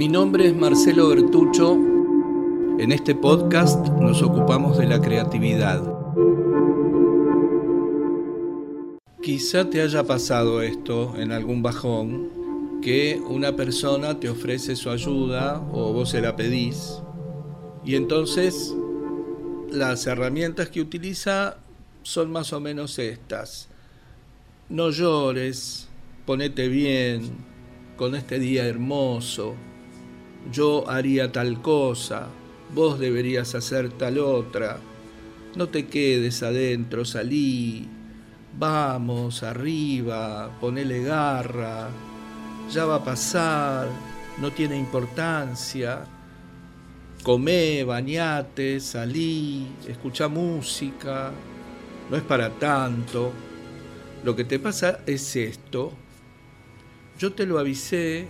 Mi nombre es Marcelo Bertucho. En este podcast nos ocupamos de la creatividad. Quizá te haya pasado esto en algún bajón, que una persona te ofrece su ayuda o vos se la pedís, y entonces las herramientas que utiliza son más o menos estas. No llores, ponete bien, con este día hermoso, yo haría tal cosa, vos deberías hacer tal otra, no te quedes adentro, salí, vamos, arriba, ponele garra, ya va a pasar, no tiene importancia, comé, bañate, salí, escucha música, no es para tanto. Lo que te pasa es esto, yo te lo avisé,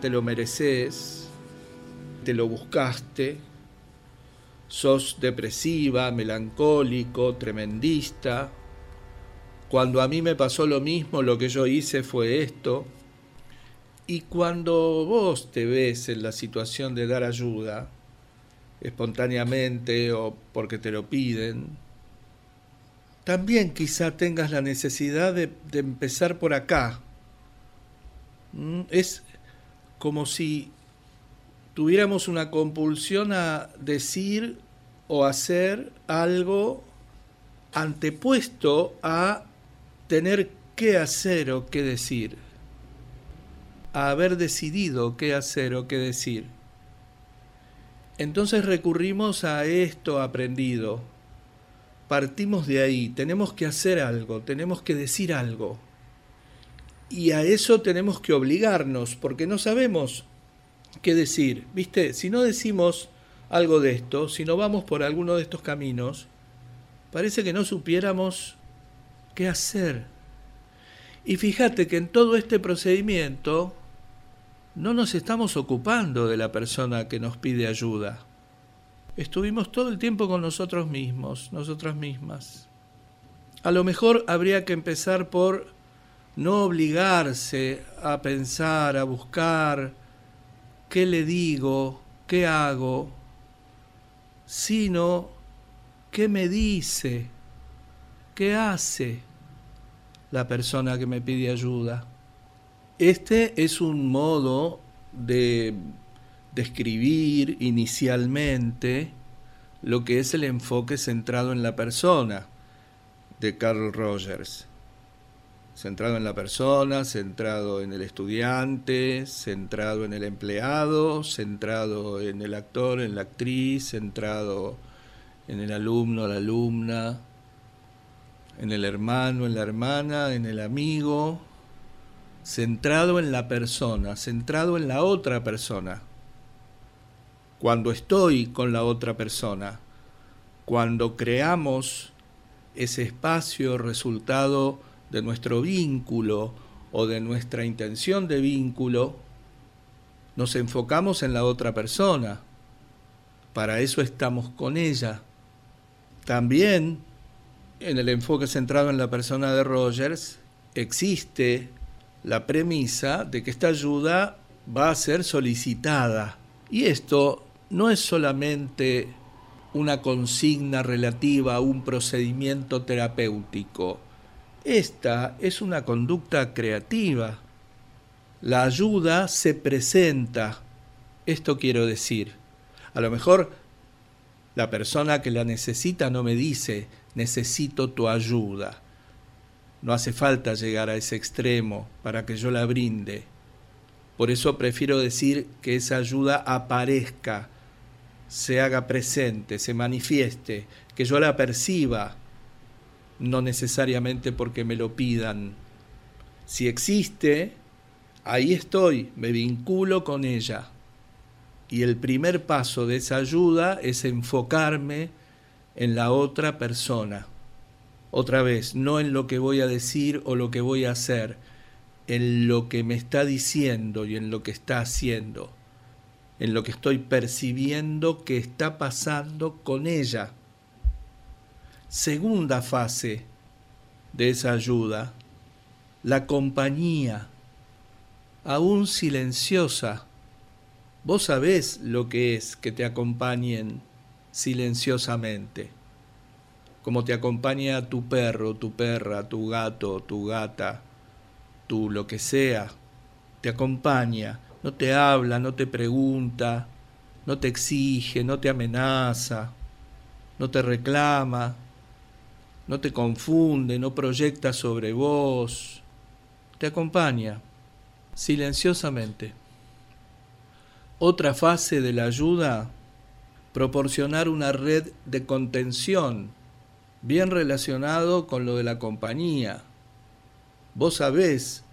te lo mereces, te lo buscaste, sos depresiva, melancólico, tremendista. Cuando a mí me pasó lo mismo, lo que yo hice fue esto. Y cuando vos te ves en la situación de dar ayuda, espontáneamente o porque te lo piden, también quizá tengas la necesidad de, de empezar por acá. ¿Mm? Es como si tuviéramos una compulsión a decir o hacer algo antepuesto a tener qué hacer o qué decir, a haber decidido qué hacer o qué decir. Entonces recurrimos a esto aprendido, partimos de ahí, tenemos que hacer algo, tenemos que decir algo. Y a eso tenemos que obligarnos, porque no sabemos qué decir. ¿Viste? Si no decimos algo de esto, si no vamos por alguno de estos caminos, parece que no supiéramos qué hacer. Y fíjate que en todo este procedimiento no nos estamos ocupando de la persona que nos pide ayuda. Estuvimos todo el tiempo con nosotros mismos, nosotras mismas. A lo mejor habría que empezar por no obligarse a pensar, a buscar qué le digo, qué hago, sino qué me dice, qué hace la persona que me pide ayuda. Este es un modo de describir inicialmente lo que es el enfoque centrado en la persona de Carl Rogers centrado en la persona, centrado en el estudiante, centrado en el empleado, centrado en el actor, en la actriz, centrado en el alumno, la alumna, en el hermano, en la hermana, en el amigo, centrado en la persona, centrado en la otra persona. Cuando estoy con la otra persona, cuando creamos ese espacio resultado de nuestro vínculo o de nuestra intención de vínculo, nos enfocamos en la otra persona. Para eso estamos con ella. También en el enfoque centrado en la persona de Rogers existe la premisa de que esta ayuda va a ser solicitada. Y esto no es solamente una consigna relativa a un procedimiento terapéutico, esta es una conducta creativa. La ayuda se presenta. Esto quiero decir. A lo mejor la persona que la necesita no me dice, necesito tu ayuda. No hace falta llegar a ese extremo para que yo la brinde. Por eso prefiero decir que esa ayuda aparezca, se haga presente, se manifieste, que yo la perciba, no necesariamente porque me lo pidan. Si existe, ahí estoy, me vinculo con ella. Y el primer paso de esa ayuda es enfocarme en la otra persona. Otra vez, no en lo que voy a decir o lo que voy a hacer, en lo que me está diciendo y en lo que está haciendo, en lo que estoy percibiendo que está pasando con ella. Segunda fase de esa ayuda, la compañía, aún silenciosa, Vos sabés lo que es que te acompañen silenciosamente, como te acompaña tu perro, tu perra, tu gato, tu gata, tu lo que sea, te acompaña, no te habla, no te pregunta, no te exige, no te amenaza, no te reclama, no te confunde, no proyecta sobre vos, te acompaña silenciosamente. Otra fase de la ayuda, proporcionar una red de contención, bien relacionado con lo de la compañía. Vos sabés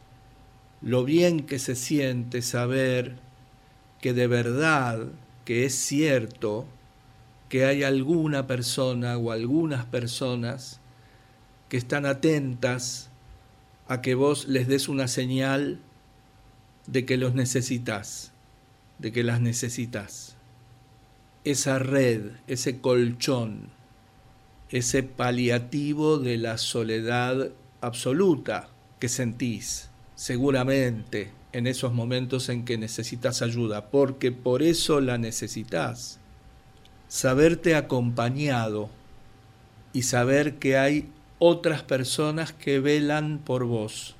lo bien que se siente saber que de verdad, que es cierto, que hay alguna persona o algunas personas que están atentas a que vos les des una señal de que los necesitas, de que las necesitas. Esa red, ese colchón, ese paliativo de la soledad absoluta que sentís, seguramente en esos momentos en que necesitas ayuda, porque por eso la necesitas. Saberte acompañado y saber que hay otras personas que velan por vos.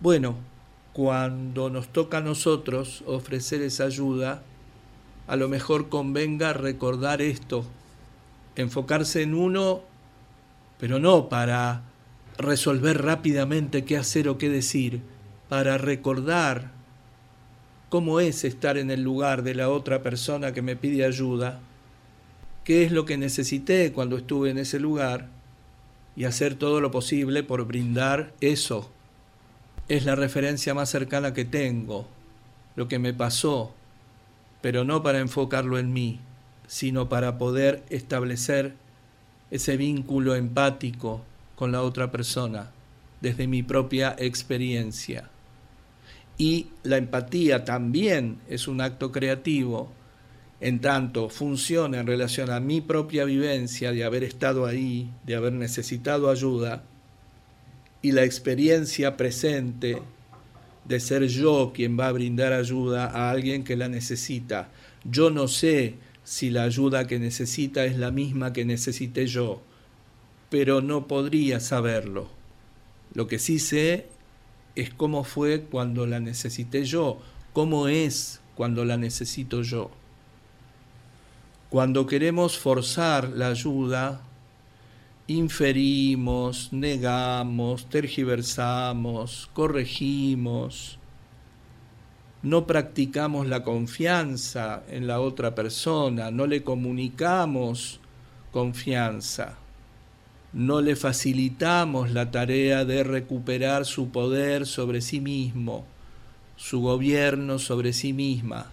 Bueno, cuando nos toca a nosotros ofrecer esa ayuda, a lo mejor convenga recordar esto, enfocarse en uno, pero no para resolver rápidamente qué hacer o qué decir, para recordar cómo es estar en el lugar de la otra persona que me pide ayuda, qué es lo que necesité cuando estuve en ese lugar, y hacer todo lo posible por brindar eso. Es la referencia más cercana que tengo, lo que me pasó, pero no para enfocarlo en mí, sino para poder establecer ese vínculo empático con la otra persona desde mi propia experiencia. Y la empatía también es un acto creativo en tanto funciona en relación a mi propia vivencia de haber estado ahí, de haber necesitado ayuda, y la experiencia presente de ser yo quien va a brindar ayuda a alguien que la necesita. Yo no sé si la ayuda que necesita es la misma que necesité yo, pero no podría saberlo. Lo que sí sé es cómo fue cuando la necesité yo, cómo es cuando la necesito yo. Cuando queremos forzar la ayuda, inferimos, negamos, tergiversamos, corregimos, no practicamos la confianza en la otra persona, no le comunicamos confianza, no le facilitamos la tarea de recuperar su poder sobre sí mismo, su gobierno sobre sí misma.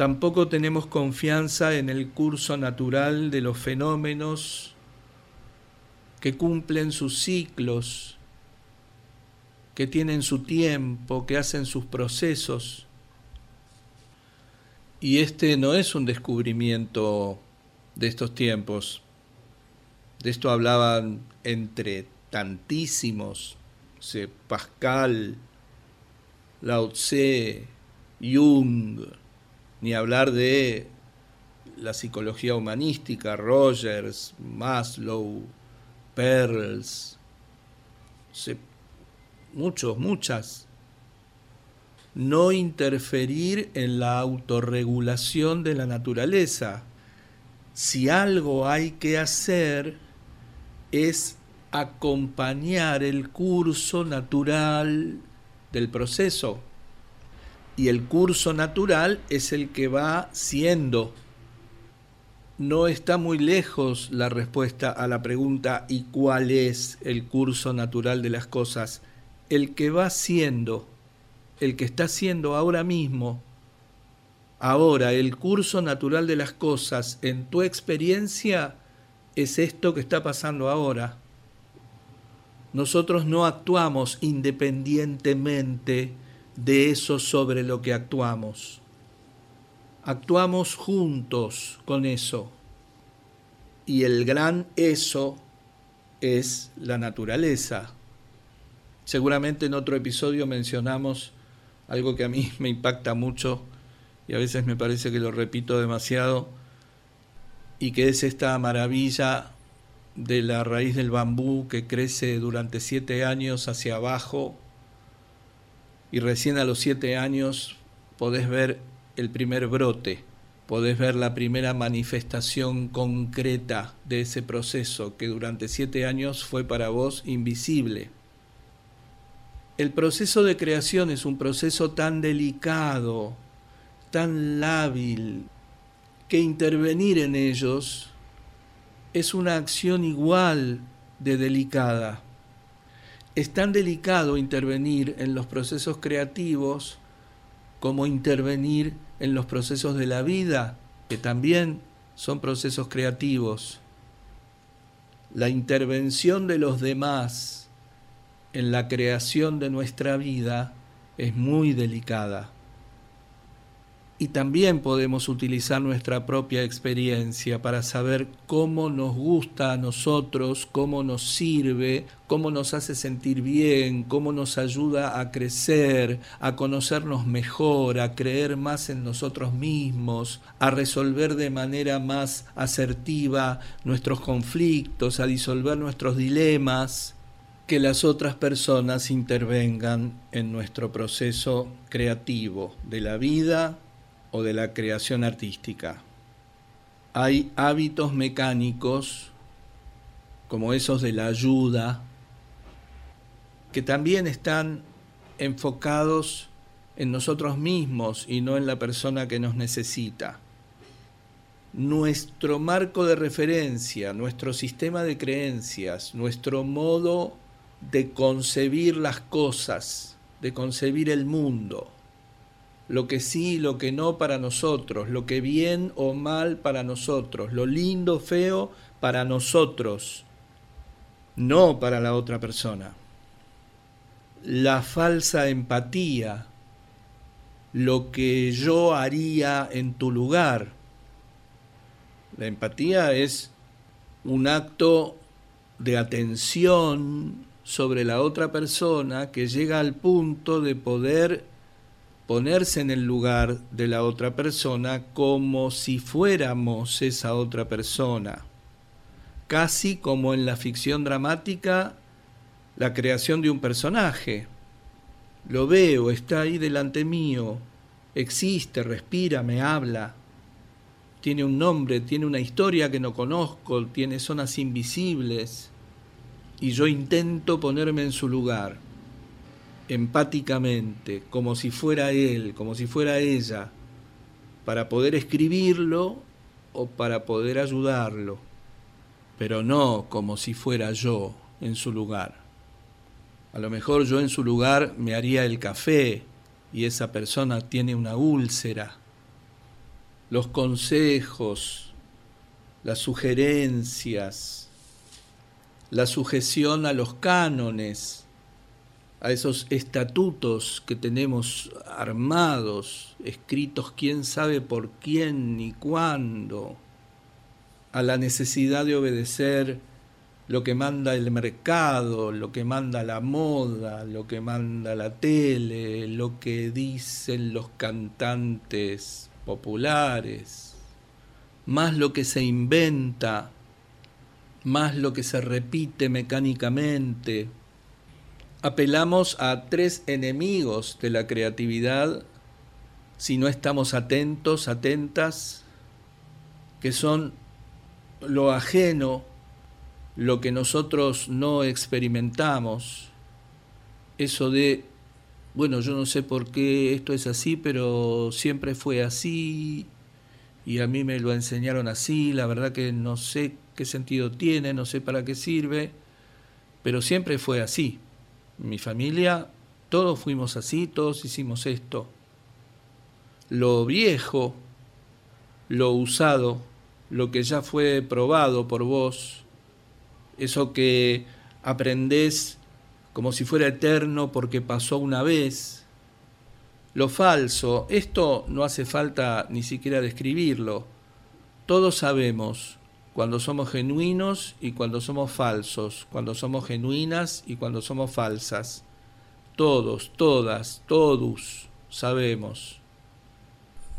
Tampoco tenemos confianza en el curso natural de los fenómenos que cumplen sus ciclos, que tienen su tiempo, que hacen sus procesos. Y este no es un descubrimiento de estos tiempos. De esto hablaban entre tantísimos, Pascal, Lao Tse, Jung, ni hablar de la psicología humanística, Rogers, Maslow, Perls, muchos, muchas. No interferir en la autorregulación de la naturaleza. Si algo hay que hacer es acompañar el curso natural del proceso y el curso natural es el que va siendo. No está muy lejos la respuesta a la pregunta ¿y cuál es el curso natural de las cosas? El que va siendo, el que está siendo ahora mismo. Ahora, el curso natural de las cosas en tu experiencia es esto que está pasando ahora. Nosotros no actuamos independientemente de eso sobre lo que actuamos. Actuamos juntos con eso. Y el gran eso es la naturaleza. Seguramente en otro episodio mencionamos algo que a mí me impacta mucho y a veces me parece que lo repito demasiado, y que es esta maravilla de la raíz del bambú que crece durante siete años hacia abajo y recién a los siete años podés ver el primer brote, podés ver la primera manifestación concreta de ese proceso que durante siete años fue para vos invisible. El proceso de creación es un proceso tan delicado, tan lábil, que intervenir en ellos es una acción igual de delicada. Es tan delicado intervenir en los procesos creativos como intervenir en los procesos de la vida, que también son procesos creativos. La intervención de los demás en la creación de nuestra vida es muy delicada y también podemos utilizar nuestra propia experiencia para saber cómo nos gusta a nosotros, cómo nos sirve, cómo nos hace sentir bien, cómo nos ayuda a crecer, a conocernos mejor, a creer más en nosotros mismos, a resolver de manera más asertiva nuestros conflictos, a disolver nuestros dilemas que las otras personas intervengan en nuestro proceso creativo de la vida o de la creación artística. Hay hábitos mecánicos, como esos de la ayuda, que también están enfocados en nosotros mismos y no en la persona que nos necesita. Nuestro marco de referencia, nuestro sistema de creencias, nuestro modo de concebir las cosas, de concebir el mundo, lo que sí lo que no para nosotros, lo que bien o mal para nosotros, lo lindo, feo para nosotros, no para la otra persona. La falsa empatía, lo que yo haría en tu lugar. La empatía es un acto de atención sobre la otra persona que llega al punto de poder ponerse en el lugar de la otra persona como si fuéramos esa otra persona, casi como en la ficción dramática la creación de un personaje. Lo veo, está ahí delante mío, existe, respira, me habla, tiene un nombre, tiene una historia que no conozco, tiene zonas invisibles, y yo intento ponerme en su lugar empáticamente, como si fuera él, como si fuera ella, para poder escribirlo o para poder ayudarlo, pero no como si fuera yo en su lugar. A lo mejor yo en su lugar me haría el café y esa persona tiene una úlcera. Los consejos, las sugerencias, la sujeción a los cánones, a esos estatutos que tenemos armados, escritos quién sabe por quién ni cuándo, a la necesidad de obedecer lo que manda el mercado, lo que manda la moda, lo que manda la tele, lo que dicen los cantantes populares, más lo que se inventa, más lo que se repite mecánicamente, apelamos a tres enemigos de la creatividad si no estamos atentos, atentas, que son lo ajeno, lo que nosotros no experimentamos, eso de, bueno, yo no sé por qué esto es así, pero siempre fue así y a mí me lo enseñaron así, la verdad que no sé qué sentido tiene, no sé para qué sirve, pero siempre fue así mi familia, todos fuimos así, todos hicimos esto. Lo viejo, lo usado, lo que ya fue probado por vos, eso que aprendés como si fuera eterno porque pasó una vez, lo falso, esto no hace falta ni siquiera describirlo. Todos sabemos cuando somos genuinos y cuando somos falsos, cuando somos genuinas y cuando somos falsas. Todos, todas, todos. sabemos.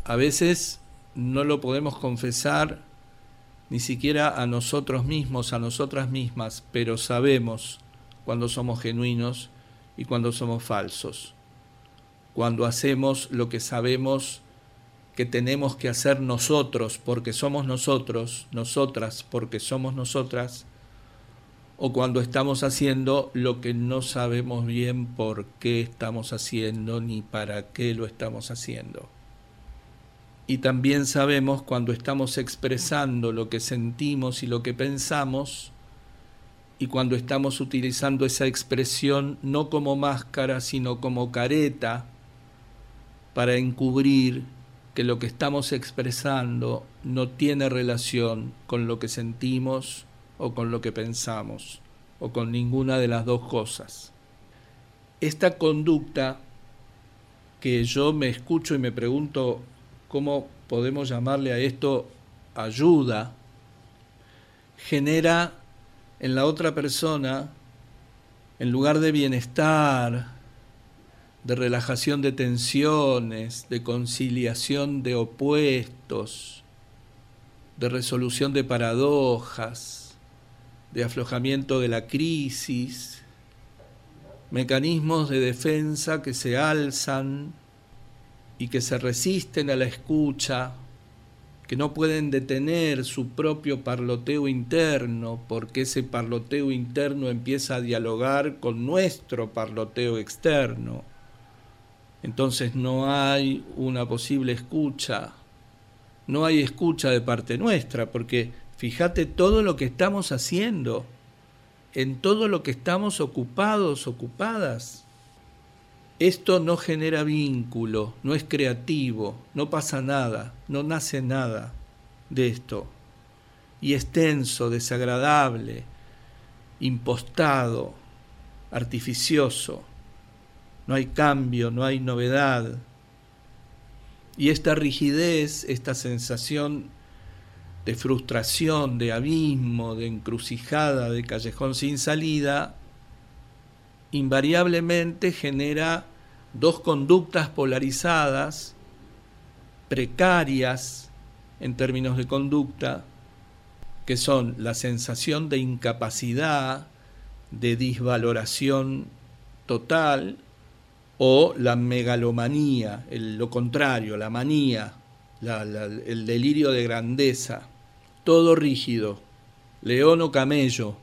A veces no lo podemos confesar ni siquiera a nosotros mismos, a nosotras mismas, pero sabemos cuando somos genuinos y cuando somos falsos. Cuando hacemos lo que sabemos que tenemos que hacer nosotros porque somos nosotros, nosotras porque somos nosotras, o cuando estamos haciendo lo que no sabemos bien por qué estamos haciendo ni para qué lo estamos haciendo. Y también sabemos cuando estamos expresando lo que sentimos y lo que pensamos, y cuando estamos utilizando esa expresión no como máscara, sino como careta para encubrir que lo que estamos expresando no tiene relación con lo que sentimos o con lo que pensamos o con ninguna de las dos cosas. Esta conducta que yo me escucho y me pregunto cómo podemos llamarle a esto ayuda, genera en la otra persona, en lugar de bienestar, de relajación de tensiones, de conciliación de opuestos, de resolución de paradojas, de aflojamiento de la crisis, mecanismos de defensa que se alzan y que se resisten a la escucha, que no pueden detener su propio parloteo interno, porque ese parloteo interno empieza a dialogar con nuestro parloteo externo entonces no hay una posible escucha, no hay escucha de parte nuestra, porque fíjate todo lo que estamos haciendo, en todo lo que estamos ocupados, ocupadas. Esto no genera vínculo, no es creativo, no pasa nada, no nace nada de esto. Y es tenso, desagradable, impostado, artificioso no hay cambio, no hay novedad. Y esta rigidez, esta sensación de frustración, de abismo, de encrucijada, de callejón sin salida, invariablemente genera dos conductas polarizadas, precarias en términos de conducta, que son la sensación de incapacidad, de disvaloración total, o la megalomanía, lo contrario, la manía, el delirio de grandeza, todo rígido, león o camello,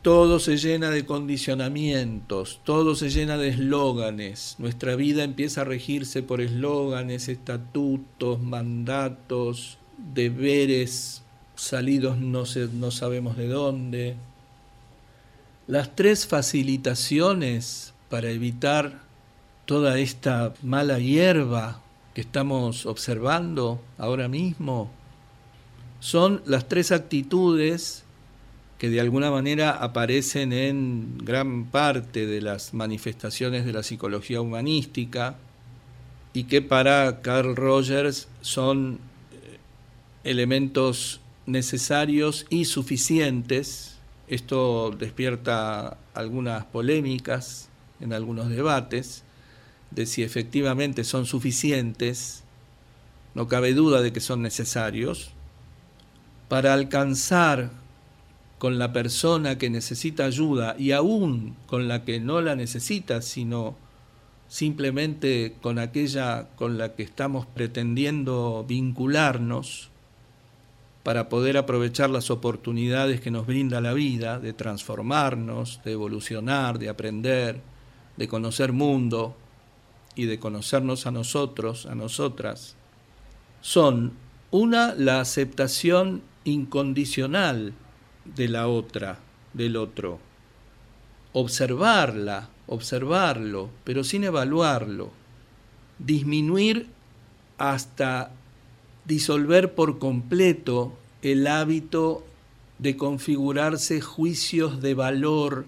todo se llena de condicionamientos, todo se llena de eslóganes, nuestra vida empieza a regirse por eslóganes, estatutos, mandatos, deberes salidos no, no sabemos de dónde. Las tres facilitaciones para evitar toda esta mala hierba que estamos observando ahora mismo son las tres actitudes que de alguna manera aparecen en gran parte de las manifestaciones de la psicología humanística y que para Carl Rogers son eh, elementos necesarios y suficientes. Esto despierta algunas polémicas en algunos debates, de si efectivamente son suficientes, no cabe duda de que son necesarios, para alcanzar con la persona que necesita ayuda y aún con la que no la necesita, sino simplemente con aquella con la que estamos pretendiendo vincularnos para poder aprovechar las oportunidades que nos brinda la vida de transformarnos, de evolucionar, de aprender, de conocer mundo, y de conocernos a nosotros, a nosotras, son una, la aceptación incondicional de la otra, del otro, observarla, observarlo, pero sin evaluarlo, disminuir hasta disolver por completo el hábito de configurarse juicios de valor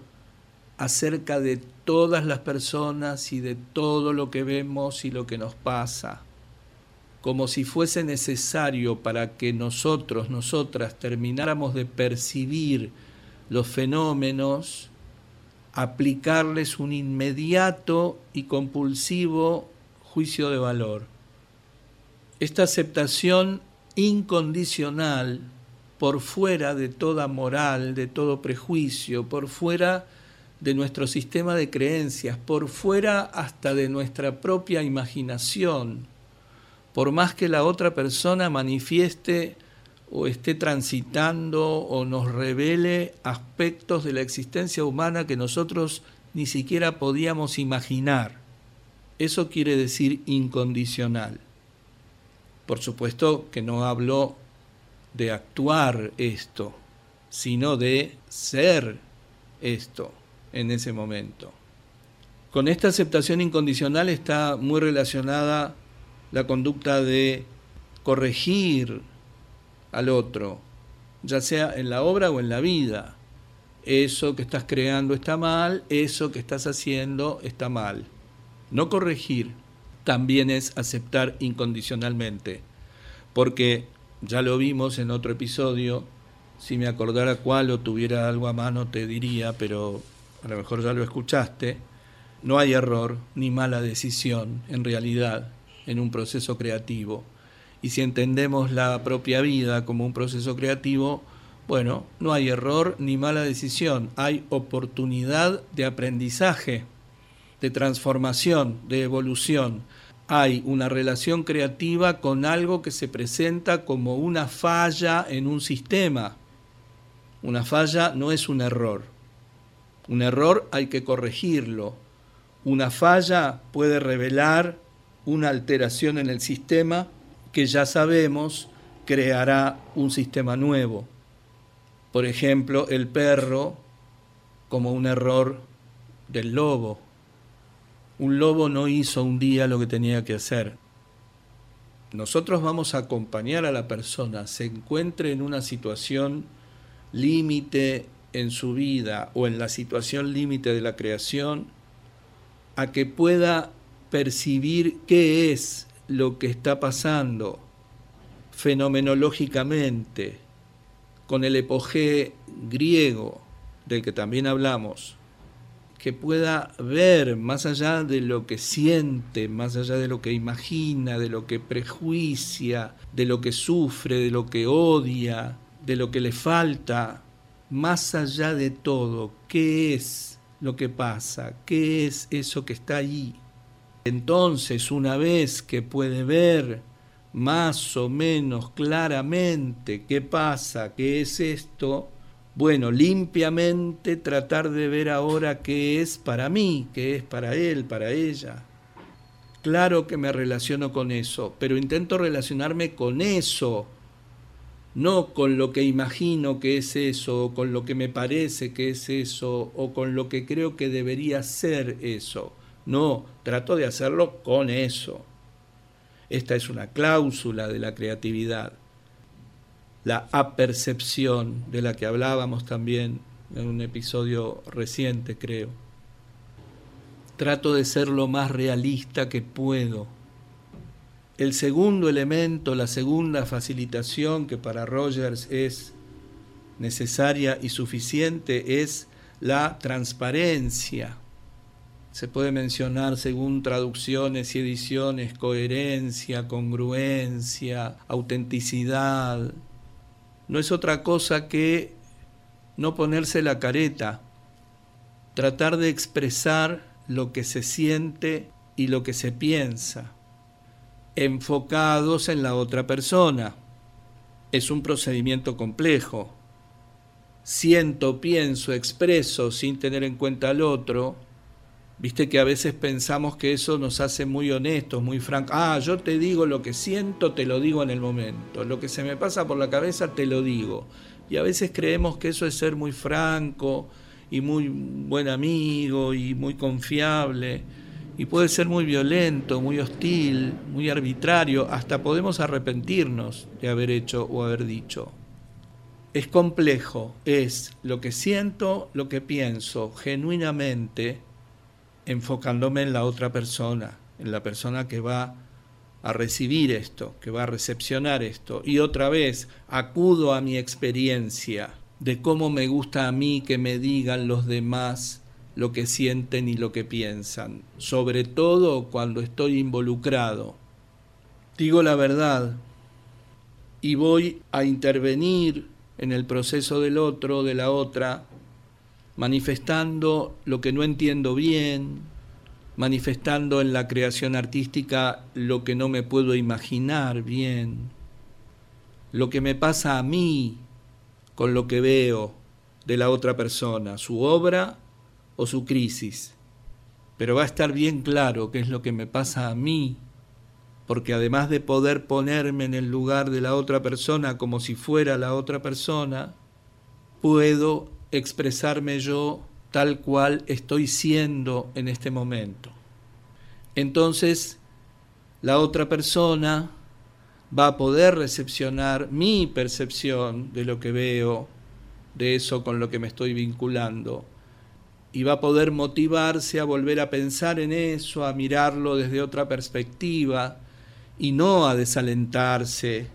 acerca de todas las personas y de todo lo que vemos y lo que nos pasa, como si fuese necesario para que nosotros, nosotras, termináramos de percibir los fenómenos, aplicarles un inmediato y compulsivo juicio de valor. Esta aceptación incondicional por fuera de toda moral, de todo prejuicio, por fuera de nuestro sistema de creencias, por fuera hasta de nuestra propia imaginación, por más que la otra persona manifieste o esté transitando o nos revele aspectos de la existencia humana que nosotros ni siquiera podíamos imaginar. Eso quiere decir incondicional. Por supuesto que no hablo de actuar esto, sino de ser esto en ese momento. Con esta aceptación incondicional está muy relacionada la conducta de corregir al otro, ya sea en la obra o en la vida. Eso que estás creando está mal, eso que estás haciendo está mal. No corregir también es aceptar incondicionalmente, porque ya lo vimos en otro episodio, si me acordara cuál o tuviera algo a mano te diría, pero a lo mejor ya lo escuchaste, no hay error ni mala decisión en realidad en un proceso creativo. Y si entendemos la propia vida como un proceso creativo, bueno, no hay error ni mala decisión, hay oportunidad de aprendizaje, de transformación, de evolución hay una relación creativa con algo que se presenta como una falla en un sistema. Una falla no es un error. Un error hay que corregirlo. Una falla puede revelar una alteración en el sistema que ya sabemos creará un sistema nuevo. Por ejemplo, el perro como un error del lobo un lobo no hizo un día lo que tenía que hacer. Nosotros vamos a acompañar a la persona, se encuentre en una situación límite en su vida o en la situación límite de la creación, a que pueda percibir qué es lo que está pasando fenomenológicamente con el epogé griego del que también hablamos, que pueda ver más allá de lo que siente, más allá de lo que imagina, de lo que prejuicia, de lo que sufre, de lo que odia, de lo que le falta, más allá de todo, ¿qué es lo que pasa? ¿Qué es eso que está ahí? Entonces, una vez que puede ver más o menos claramente qué pasa, qué es esto, bueno, limpiamente tratar de ver ahora qué es para mí, qué es para él, para ella. Claro que me relaciono con eso, pero intento relacionarme con eso, no con lo que imagino que es eso, o con lo que me parece que es eso, o con lo que creo que debería ser eso. No, trato de hacerlo con eso. Esta es una cláusula de la creatividad la apercepción de la que hablábamos también en un episodio reciente, creo. Trato de ser lo más realista que puedo. El segundo elemento, la segunda facilitación que para Rogers es necesaria y suficiente es la transparencia. Se puede mencionar según traducciones y ediciones coherencia, congruencia, autenticidad, no es otra cosa que no ponerse la careta, tratar de expresar lo que se siente y lo que se piensa, enfocados en la otra persona. Es un procedimiento complejo. Siento, pienso, expreso sin tener en cuenta al otro, Viste que a veces pensamos que eso nos hace muy honestos, muy francos. Ah, yo te digo lo que siento, te lo digo en el momento. Lo que se me pasa por la cabeza, te lo digo. Y a veces creemos que eso es ser muy franco y muy buen amigo y muy confiable. Y puede ser muy violento, muy hostil, muy arbitrario. Hasta podemos arrepentirnos de haber hecho o haber dicho. Es complejo, es lo que siento, lo que pienso genuinamente enfocándome en la otra persona, en la persona que va a recibir esto, que va a recepcionar esto. Y otra vez acudo a mi experiencia de cómo me gusta a mí que me digan los demás lo que sienten y lo que piensan, sobre todo cuando estoy involucrado. Digo la verdad y voy a intervenir en el proceso del otro, de la otra, manifestando lo que no entiendo bien, manifestando en la creación artística lo que no me puedo imaginar bien, lo que me pasa a mí con lo que veo de la otra persona, su obra o su crisis. Pero va a estar bien claro qué es lo que me pasa a mí, porque además de poder ponerme en el lugar de la otra persona como si fuera la otra persona, puedo expresarme yo tal cual estoy siendo en este momento. Entonces, la otra persona va a poder recepcionar mi percepción de lo que veo, de eso con lo que me estoy vinculando, y va a poder motivarse a volver a pensar en eso, a mirarlo desde otra perspectiva y no a desalentarse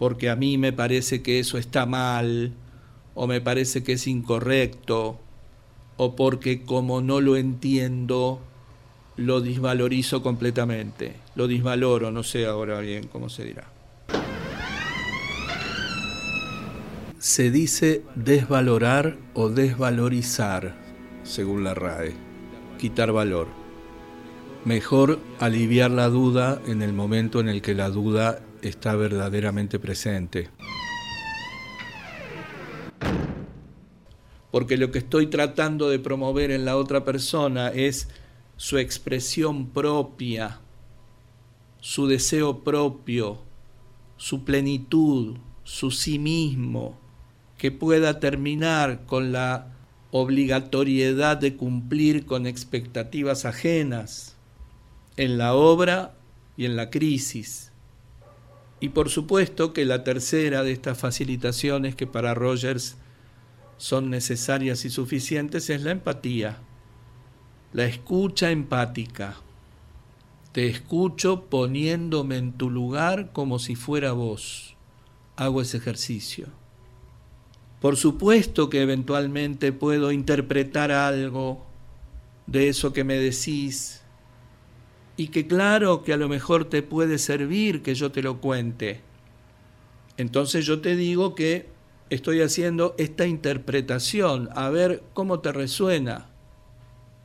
porque a mí me parece que eso está mal o me parece que es incorrecto o porque como no lo entiendo lo desvalorizo completamente, lo disvaloro, no sé ahora bien cómo se dirá. Se dice desvalorar o desvalorizar, según la RAE, quitar valor. Mejor aliviar la duda en el momento en el que la duda está verdaderamente presente. Porque lo que estoy tratando de promover en la otra persona es su expresión propia, su deseo propio, su plenitud, su sí mismo, que pueda terminar con la obligatoriedad de cumplir con expectativas ajenas en la obra y en la crisis. Y por supuesto que la tercera de estas facilitaciones que para Rogers son necesarias y suficientes es la empatía, la escucha empática. Te escucho poniéndome en tu lugar como si fuera vos. Hago ese ejercicio. Por supuesto que eventualmente puedo interpretar algo de eso que me decís y que claro que a lo mejor te puede servir que yo te lo cuente. Entonces yo te digo que estoy haciendo esta interpretación, a ver cómo te resuena.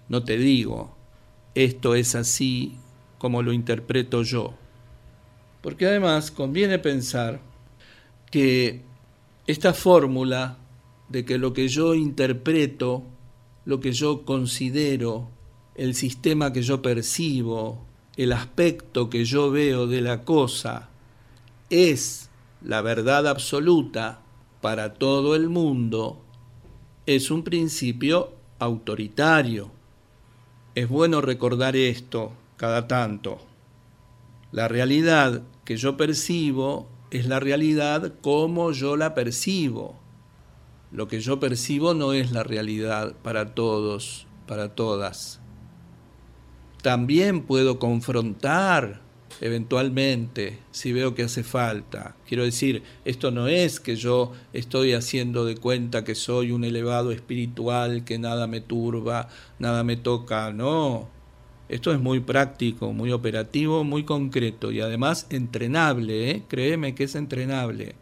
No te digo, esto es así como lo interpreto yo. Porque además conviene pensar que esta fórmula de que lo que yo interpreto, lo que yo considero, el sistema que yo percibo, el aspecto que yo veo de la cosa, es la verdad absoluta para todo el mundo, es un principio autoritario. Es bueno recordar esto cada tanto. La realidad que yo percibo es la realidad como yo la percibo. Lo que yo percibo no es la realidad para todos, para todas. También puedo confrontar eventualmente si veo que hace falta. Quiero decir, esto no es que yo estoy haciendo de cuenta que soy un elevado espiritual, que nada me turba, nada me toca, no. Esto es muy práctico, muy operativo, muy concreto y además entrenable, ¿eh? créeme que es entrenable.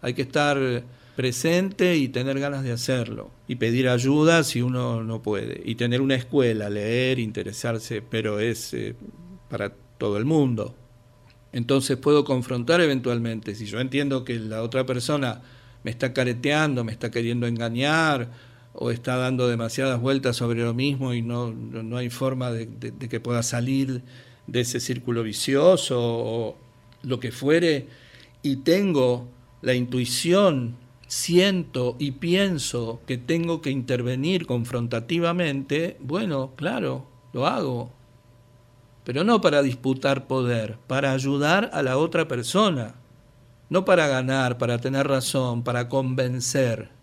Hay que estar presente y tener ganas de hacerlo y pedir ayuda si uno no puede y tener una escuela, leer, interesarse, pero es eh, para todo el mundo. Entonces puedo confrontar eventualmente, si yo entiendo que la otra persona me está careteando, me está queriendo engañar, o está dando demasiadas vueltas sobre lo mismo y no, no hay forma de, que pueda salir de ese círculo vicioso o lo que fuere, y tengo la intuición, siento y pienso que tengo que intervenir confrontativamente, bueno, claro, lo hago. Pero no para disputar poder, para ayudar a la otra persona, no para ganar, para tener razón, para convencer.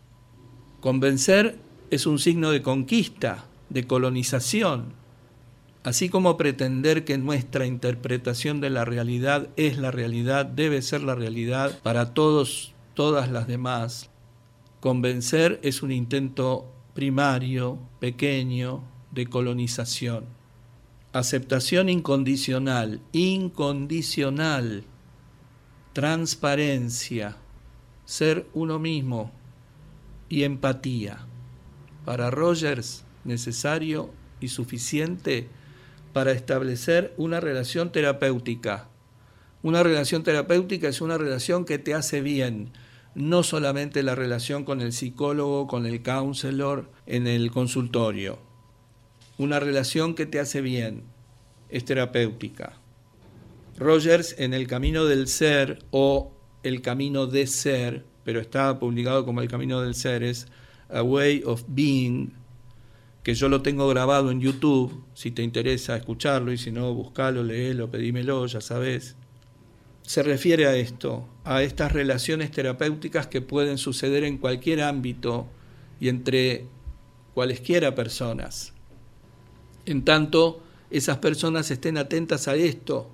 Convencer es un signo de conquista, de colonización, así como pretender que nuestra interpretación de la realidad es la realidad, debe ser la realidad para todos, todas las demás. Convencer es un intento primario, pequeño, de colonización. Aceptación incondicional, incondicional, transparencia, ser uno mismo y empatía. Para Rogers, necesario y suficiente para establecer una relación terapéutica. Una relación terapéutica es una relación que te hace bien, no solamente la relación con el psicólogo, con el counselor en el consultorio. Una relación que te hace bien, es terapéutica. Rogers en El Camino del Ser o El Camino de Ser, pero está publicado como El Camino del Ser, es A Way of Being, que yo lo tengo grabado en YouTube, si te interesa escucharlo y si no, buscalo, léelo, pedímelo, ya sabes. Se refiere a esto, a estas relaciones terapéuticas que pueden suceder en cualquier ámbito y entre cualesquiera personas. En tanto, esas personas estén atentas a esto,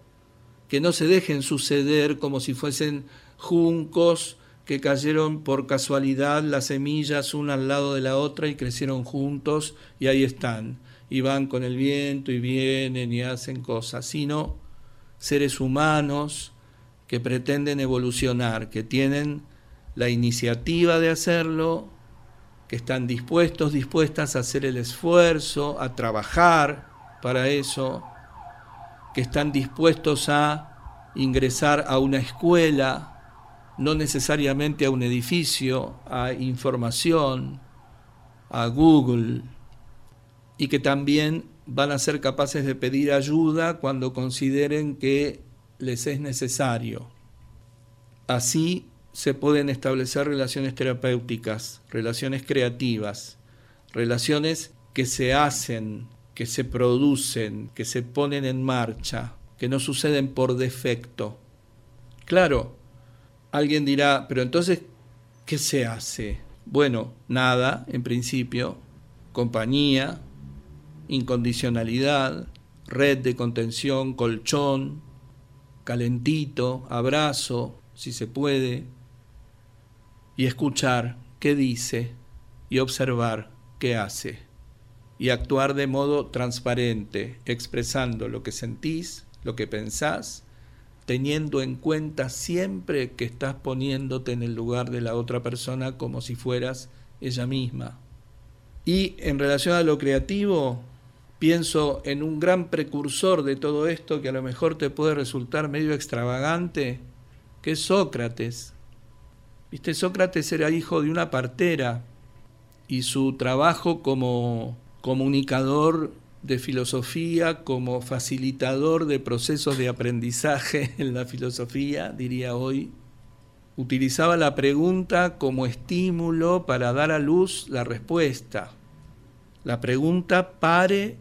que no se dejen suceder como si fuesen juncos que cayeron por casualidad las semillas una al lado de la otra y crecieron juntos y ahí están, y van con el viento y vienen y hacen cosas, sino seres humanos que pretenden evolucionar, que tienen la iniciativa de hacerlo, que están dispuestos, dispuestas a hacer el esfuerzo, a trabajar para eso, que están dispuestos a ingresar a una escuela, no necesariamente a un edificio, a información, a Google, y que también van a ser capaces de pedir ayuda cuando consideren que les es necesario. Así se pueden establecer relaciones terapéuticas, relaciones creativas, relaciones que se hacen, que se producen, que se ponen en marcha, que no suceden por defecto. Claro, Alguien dirá, pero entonces, ¿qué se hace? Bueno, nada, en principio, compañía, incondicionalidad, red de contención, colchón, calentito, abrazo, si se puede, y escuchar qué dice y observar qué hace, y actuar de modo transparente, expresando lo que sentís, lo que pensás teniendo en cuenta siempre que estás poniéndote en el lugar de la otra persona como si fueras ella misma. Y en relación a lo creativo, pienso en un gran precursor de todo esto que a lo mejor te puede resultar medio extravagante, que es Sócrates. Viste, Sócrates era hijo de una partera y su trabajo como comunicador de filosofía como facilitador de procesos de aprendizaje en la filosofía, diría hoy, utilizaba la pregunta como estímulo para dar a luz la respuesta. La pregunta pare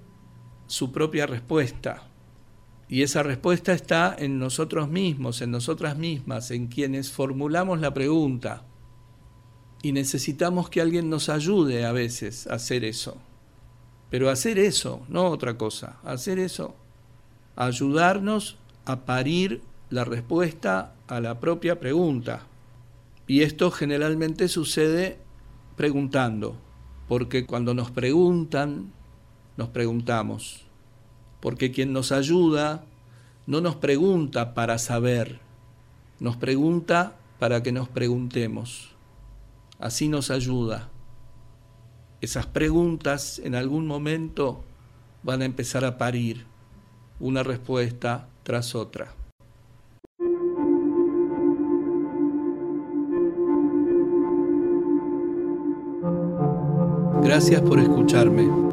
su propia respuesta. Y esa respuesta está en nosotros mismos, en nosotras mismas, en quienes formulamos la pregunta. Y necesitamos que alguien nos ayude a veces a hacer eso. Pero hacer eso, no otra cosa, hacer eso, ayudarnos a parir la respuesta a la propia pregunta. Y esto generalmente sucede preguntando, porque cuando nos preguntan, nos preguntamos. Porque quien nos ayuda no nos pregunta para saber, nos pregunta para que nos preguntemos. Así nos ayuda esas preguntas en algún momento van a empezar a parir una respuesta tras otra. Gracias por escucharme.